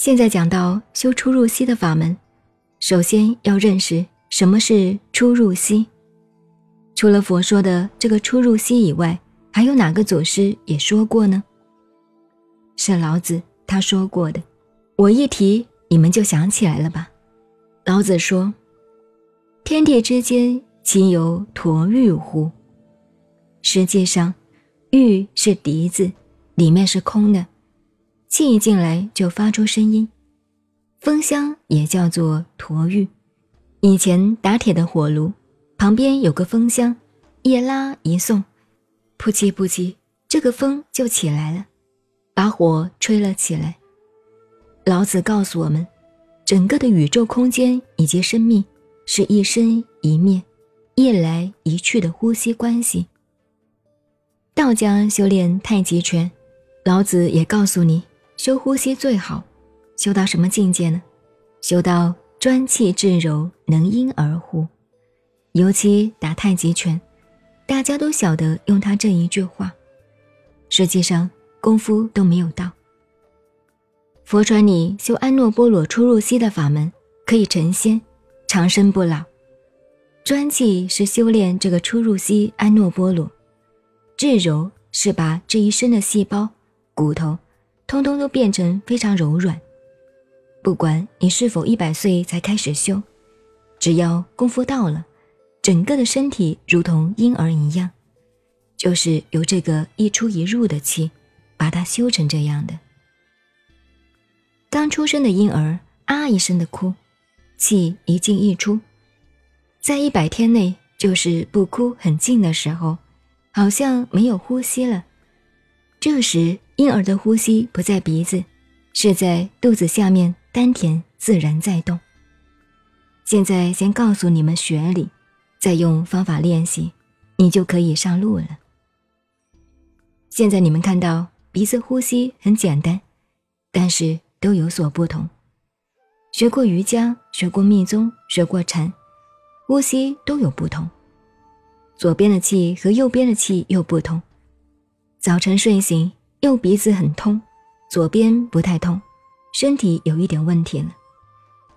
现在讲到修出入息的法门，首先要认识什么是出入息。除了佛说的这个出入息以外，还有哪个祖师也说过呢？是老子他说过的。我一提，你们就想起来了吧？老子说：“天地之间，岂有橐玉乎？”实际上，玉是笛子，里面是空的，气一进来就发出声音。风箱也叫做橐玉。以前打铁的火炉旁边有个风箱，一拉一送，噗叽噗叽，这个风就起来了，把火吹了起来。老子告诉我们，整个的宇宙空间以及生命是一生一灭、一来一去的呼吸关系。道家修炼太极拳，老子也告诉你，修呼吸最好。修到什么境界呢？修到专气致柔，能婴儿乎？尤其打太极拳，大家都晓得用他这一句话，实际上功夫都没有到。佛传你修安诺波罗出入息的法门，可以成仙，长生不老。专气是修炼这个出入息安诺波罗，至柔是把这一身的细胞、骨头，通通都变成非常柔软。不管你是否一百岁才开始修，只要功夫到了，整个的身体如同婴儿一样，就是由这个一出一入的气，把它修成这样的。刚出生的婴儿啊一声的哭，气一进一出，在一百天内就是不哭很静的时候，好像没有呼吸了。这时婴儿的呼吸不在鼻子，是在肚子下面丹田自然在动。现在先告诉你们学理，再用方法练习，你就可以上路了。现在你们看到鼻子呼吸很简单，但是。都有所不同。学过瑜伽，学过密宗，学过禅，呼吸都有不同。左边的气和右边的气又不同。早晨睡醒，右鼻子很通，左边不太通，身体有一点问题了。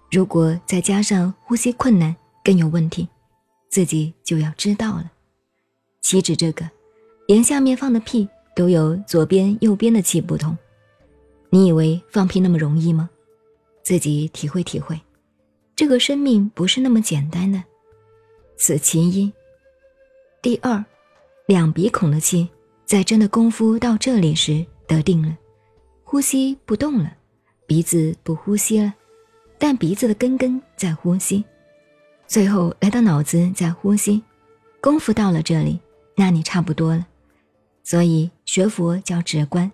如果再加上呼吸困难，更有问题，自己就要知道了。岂止这个，连下面放的屁都有左边、右边的气不同。你以为放屁那么容易吗？自己体会体会，这个生命不是那么简单的。此其一。第二，两鼻孔的气，在真的功夫到这里时得定了，呼吸不动了，鼻子不呼吸了，但鼻子的根根在呼吸，最后来到脑子在呼吸，功夫到了这里，那你差不多了。所以学佛叫直观。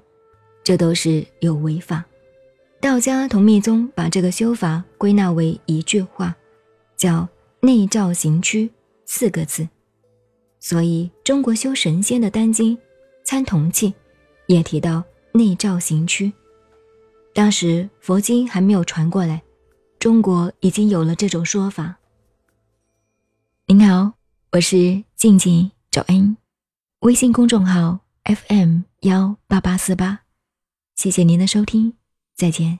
这都是有违法。道家同密宗把这个修法归纳为一句话，叫“内照行区”四个字。所以中国修神仙的《丹经》《参同契》也提到内照行区。当时佛经还没有传过来，中国已经有了这种说法。您好，我是静静找恩，微信公众号 FM 幺八八四八。谢谢您的收听，再见。